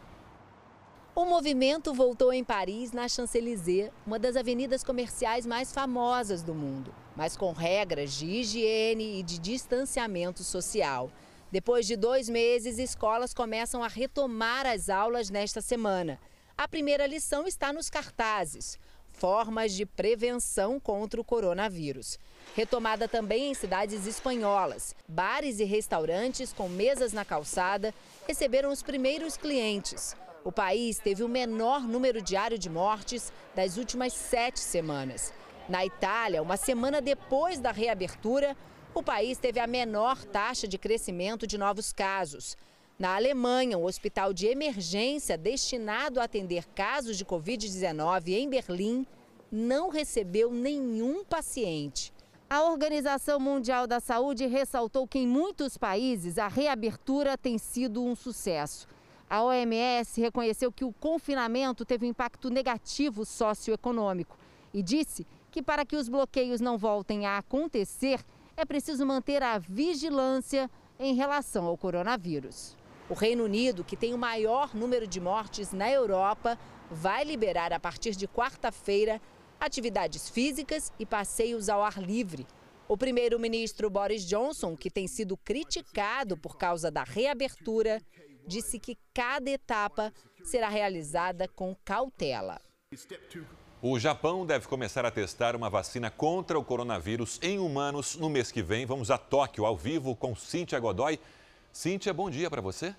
O movimento voltou em Paris, na Champs-Élysées, uma das avenidas comerciais mais famosas do mundo, mas com regras de higiene e de distanciamento social. Depois de dois meses, escolas começam a retomar as aulas nesta semana. A primeira lição está nos cartazes. formas de prevenção contra o coronavírus. Retomada também em cidades espanholas. Bares e restaurantes com mesas na calçada receberam os primeiros clientes. O país teve o menor número diário de mortes das últimas sete semanas. Na Itália, uma semana depois da reabertura, o país teve a menor taxa de crescimento de novos casos. Na Alemanha, um hospital de emergência destinado a atender casos de Covid-19 em Berlim não recebeu nenhum paciente. A Organização Mundial da Saúde ressaltou que em muitos países a reabertura tem sido um sucesso. A OMS reconheceu que o confinamento teve um impacto negativo socioeconômico e disse que para que os bloqueios não voltem a acontecer, é preciso manter a vigilância em relação ao coronavírus. O Reino Unido, que tem o maior número de mortes na Europa, vai liberar a partir de quarta-feira atividades físicas e passeios ao ar livre. O primeiro-ministro Boris Johnson, que tem sido criticado por causa da reabertura, disse que cada etapa será realizada com cautela. O Japão deve começar a testar uma vacina contra o coronavírus em humanos no mês que vem. Vamos a Tóquio ao vivo com Cíntia Godoy. Cíntia, bom dia para você.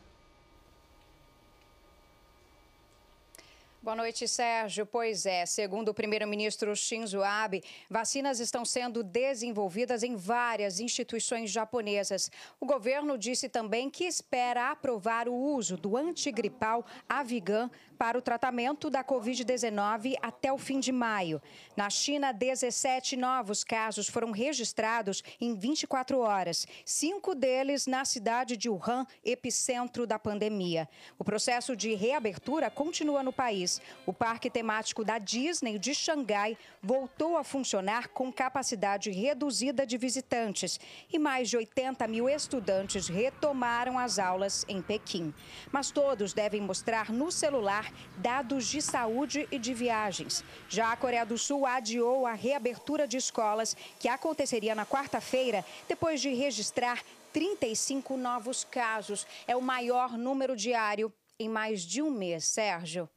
Boa noite, Sérgio. Pois é, segundo o primeiro-ministro Shinzo Abe, vacinas estão sendo desenvolvidas em várias instituições japonesas. O governo disse também que espera aprovar o uso do antigripal Avigan para o tratamento da Covid-19 até o fim de maio. Na China, 17 novos casos foram registrados em 24 horas, cinco deles na cidade de Wuhan, epicentro da pandemia. O processo de reabertura continua no país. O parque temático da Disney de Xangai voltou a funcionar com capacidade reduzida de visitantes e mais de 80 mil estudantes retomaram as aulas em Pequim. Mas todos devem mostrar no celular dados de saúde e de viagens. Já a Coreia do Sul adiou a reabertura de escolas, que aconteceria na quarta-feira, depois de registrar 35 novos casos. É o maior número diário em mais de um mês. Sérgio.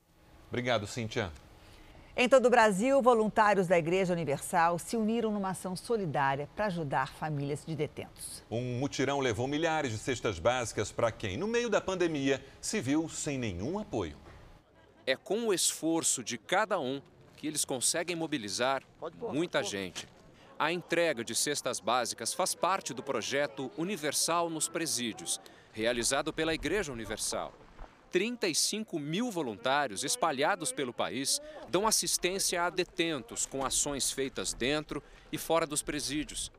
Obrigado, Cíntia. Em todo o Brasil, voluntários da Igreja Universal se uniram numa ação solidária para ajudar famílias de detentos. Um mutirão levou milhares de cestas básicas para quem, no meio da pandemia, se viu sem nenhum apoio. É com o esforço de cada um que eles conseguem mobilizar muita gente. A entrega de cestas básicas faz parte do projeto Universal nos Presídios, realizado pela Igreja Universal. 35 mil voluntários espalhados pelo país dão assistência a detentos com ações feitas dentro e fora dos presídios.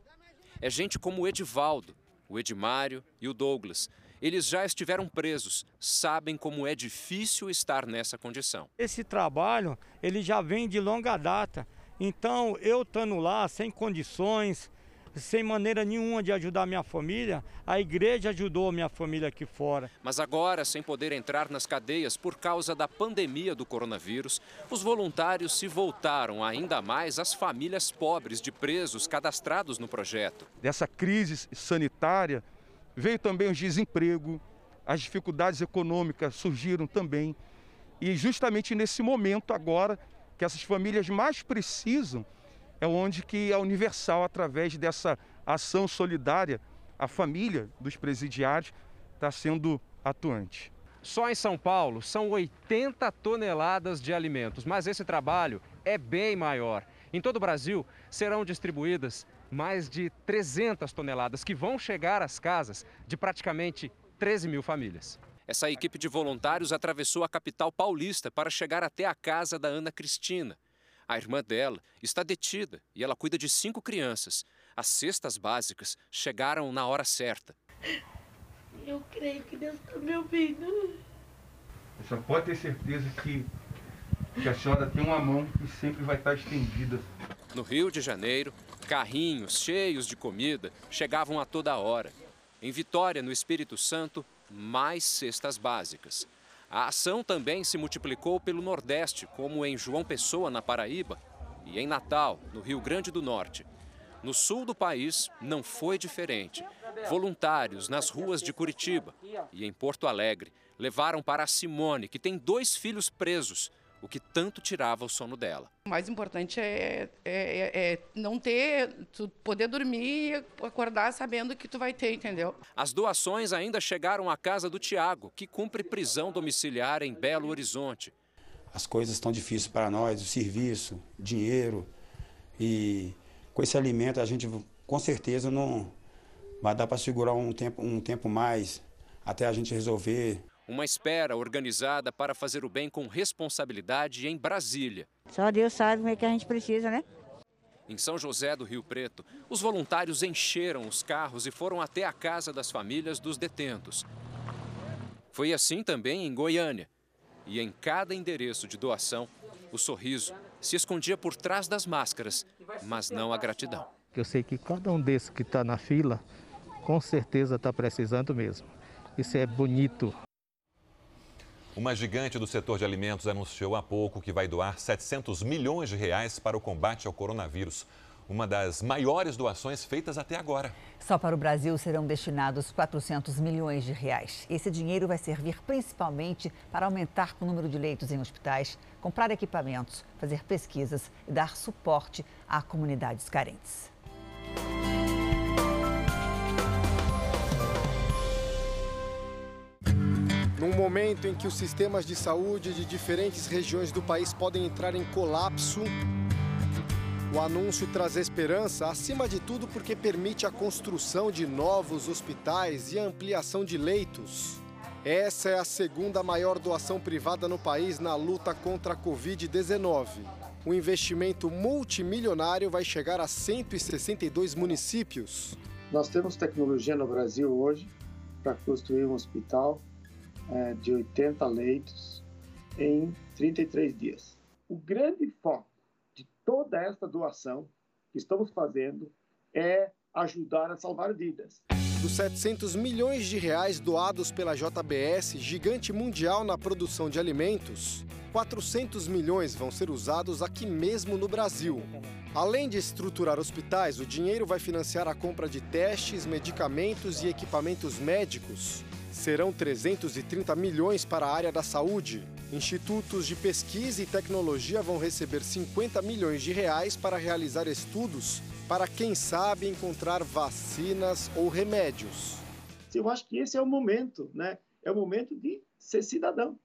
É gente como o Edivaldo, o Edmário e o Douglas, eles já estiveram presos, sabem como é difícil estar nessa condição. Esse trabalho, ele já vem de longa data. Então, eu estando lá sem condições, sem maneira nenhuma de ajudar minha família, a igreja ajudou minha família aqui fora. Mas agora, sem poder entrar nas cadeias por causa da pandemia do coronavírus, os voluntários se voltaram ainda mais às famílias pobres de presos cadastrados no projeto. Dessa crise sanitária, Veio também o desemprego, as dificuldades econômicas surgiram também. E justamente nesse momento agora que essas famílias mais precisam, é onde que a Universal, através dessa ação solidária, a família dos presidiários está sendo atuante. Só em São Paulo são 80 toneladas de alimentos, mas esse trabalho é bem maior. Em todo o Brasil serão distribuídas mais de 300 toneladas que vão chegar às casas de praticamente 13 mil famílias. Essa equipe de voluntários atravessou a capital paulista para chegar até a casa da Ana Cristina. A irmã dela está detida e ela cuida de cinco crianças. As cestas básicas chegaram na hora certa. Eu creio que Deus está me ouvindo. Você só pode ter certeza que, que a senhora tem uma mão que sempre vai estar estendida. No Rio de Janeiro, Carrinhos cheios de comida chegavam a toda hora. Em Vitória, no Espírito Santo, mais cestas básicas. A ação também se multiplicou pelo Nordeste, como em João Pessoa, na Paraíba, e em Natal, no Rio Grande do Norte. No sul do país, não foi diferente. Voluntários nas ruas de Curitiba e em Porto Alegre levaram para a Simone, que tem dois filhos presos, o que tanto tirava o sono dela. O mais importante é, é, é, é não ter, tu poder dormir e acordar sabendo que tu vai ter, entendeu? As doações ainda chegaram à casa do Tiago, que cumpre prisão domiciliar em Belo Horizonte. As coisas estão difíceis para nós, o serviço, dinheiro. E com esse alimento a gente com certeza não vai dar para segurar um tempo, um tempo mais até a gente resolver uma espera organizada para fazer o bem com responsabilidade em Brasília. Só Deus sabe o é que a gente precisa, né? Em São José do Rio Preto, os voluntários encheram os carros e foram até a casa das famílias dos detentos. Foi assim também em Goiânia. E em cada endereço de doação, o sorriso se escondia por trás das máscaras, mas não a gratidão. Eu sei que cada um desses que está na fila, com certeza está precisando mesmo. Isso é bonito. Uma gigante do setor de alimentos anunciou há pouco que vai doar 700 milhões de reais para o combate ao coronavírus. Uma das maiores doações feitas até agora. Só para o Brasil serão destinados 400 milhões de reais. Esse dinheiro vai servir principalmente para aumentar o número de leitos em hospitais, comprar equipamentos, fazer pesquisas e dar suporte a comunidades carentes. Num momento em que os sistemas de saúde de diferentes regiões do país podem entrar em colapso, o anúncio traz esperança, acima de tudo porque permite a construção de novos hospitais e a ampliação de leitos. Essa é a segunda maior doação privada no país na luta contra a Covid-19. O investimento multimilionário vai chegar a 162 municípios. Nós temos tecnologia no Brasil hoje para construir um hospital é, de 80 leitos em 33 dias. O grande foco de toda esta doação que estamos fazendo é ajudar a salvar vidas. Dos 700 milhões de reais doados pela JBS, gigante mundial na produção de alimentos, 400 milhões vão ser usados aqui mesmo no Brasil. Além de estruturar hospitais, o dinheiro vai financiar a compra de testes, medicamentos e equipamentos médicos, Serão 330 milhões para a área da saúde. Institutos de pesquisa e tecnologia vão receber 50 milhões de reais para realizar estudos para, quem sabe, encontrar vacinas ou remédios. Eu acho que esse é o momento, né? É o momento de ser cidadão.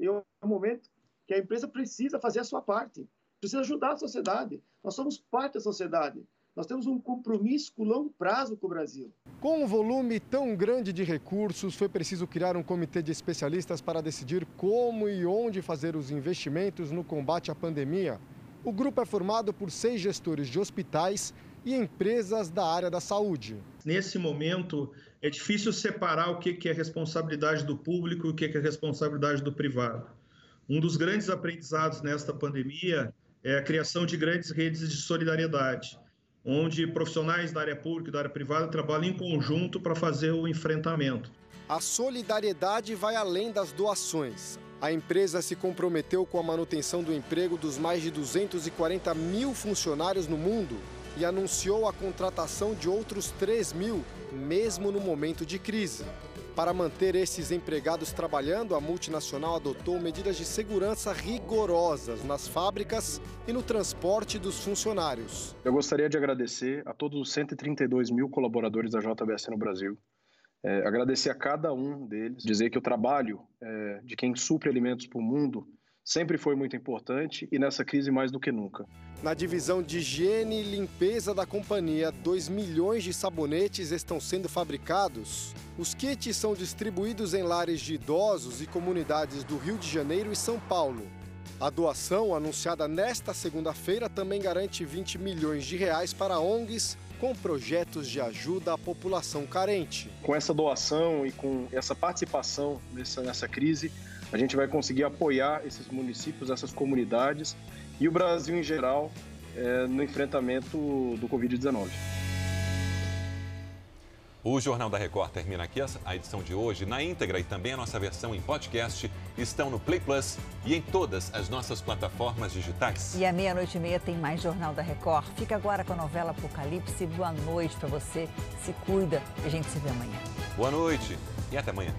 É o momento que a empresa precisa fazer a sua parte, precisa ajudar a sociedade. Nós somos parte da sociedade. Nós temos um compromisso com longo prazo com o Brasil. Com um volume tão grande de recursos, foi preciso criar um comitê de especialistas para decidir como e onde fazer os investimentos no combate à pandemia. O grupo é formado por seis gestores de hospitais e empresas da área da saúde. Nesse momento, é difícil separar o que é responsabilidade do público e o que é responsabilidade do privado. Um dos grandes aprendizados nesta pandemia é a criação de grandes redes de solidariedade onde profissionais da área pública e da área privada trabalham em conjunto para fazer o enfrentamento. A solidariedade vai além das doações. A empresa se comprometeu com a manutenção do emprego dos mais de 240 mil funcionários no mundo e anunciou a contratação de outros 3 mil, mesmo no momento de crise. Para manter esses empregados trabalhando, a multinacional adotou medidas de segurança rigorosas nas fábricas e no transporte dos funcionários. Eu gostaria de agradecer a todos os 132 mil colaboradores da JBS no Brasil. É, agradecer a cada um deles, dizer que o trabalho é, de quem supre alimentos para o mundo sempre foi muito importante e nessa crise mais do que nunca. Na divisão de higiene e limpeza da companhia, 2 milhões de sabonetes estão sendo fabricados. Os kits são distribuídos em lares de idosos e comunidades do Rio de Janeiro e São Paulo. A doação, anunciada nesta segunda-feira, também garante 20 milhões de reais para ONGs com projetos de ajuda à população carente. Com essa doação e com essa participação nessa, nessa crise, a gente vai conseguir apoiar esses municípios, essas comunidades e o Brasil em geral é, no enfrentamento do Covid-19. O Jornal da Record termina aqui. A edição de hoje, na íntegra e também a nossa versão em podcast, estão no Play Plus e em todas as nossas plataformas digitais. E à meia-noite e meia tem mais Jornal da Record. Fica agora com a novela Apocalipse. Boa noite para você. Se cuida e a gente se vê amanhã. Boa noite e até amanhã.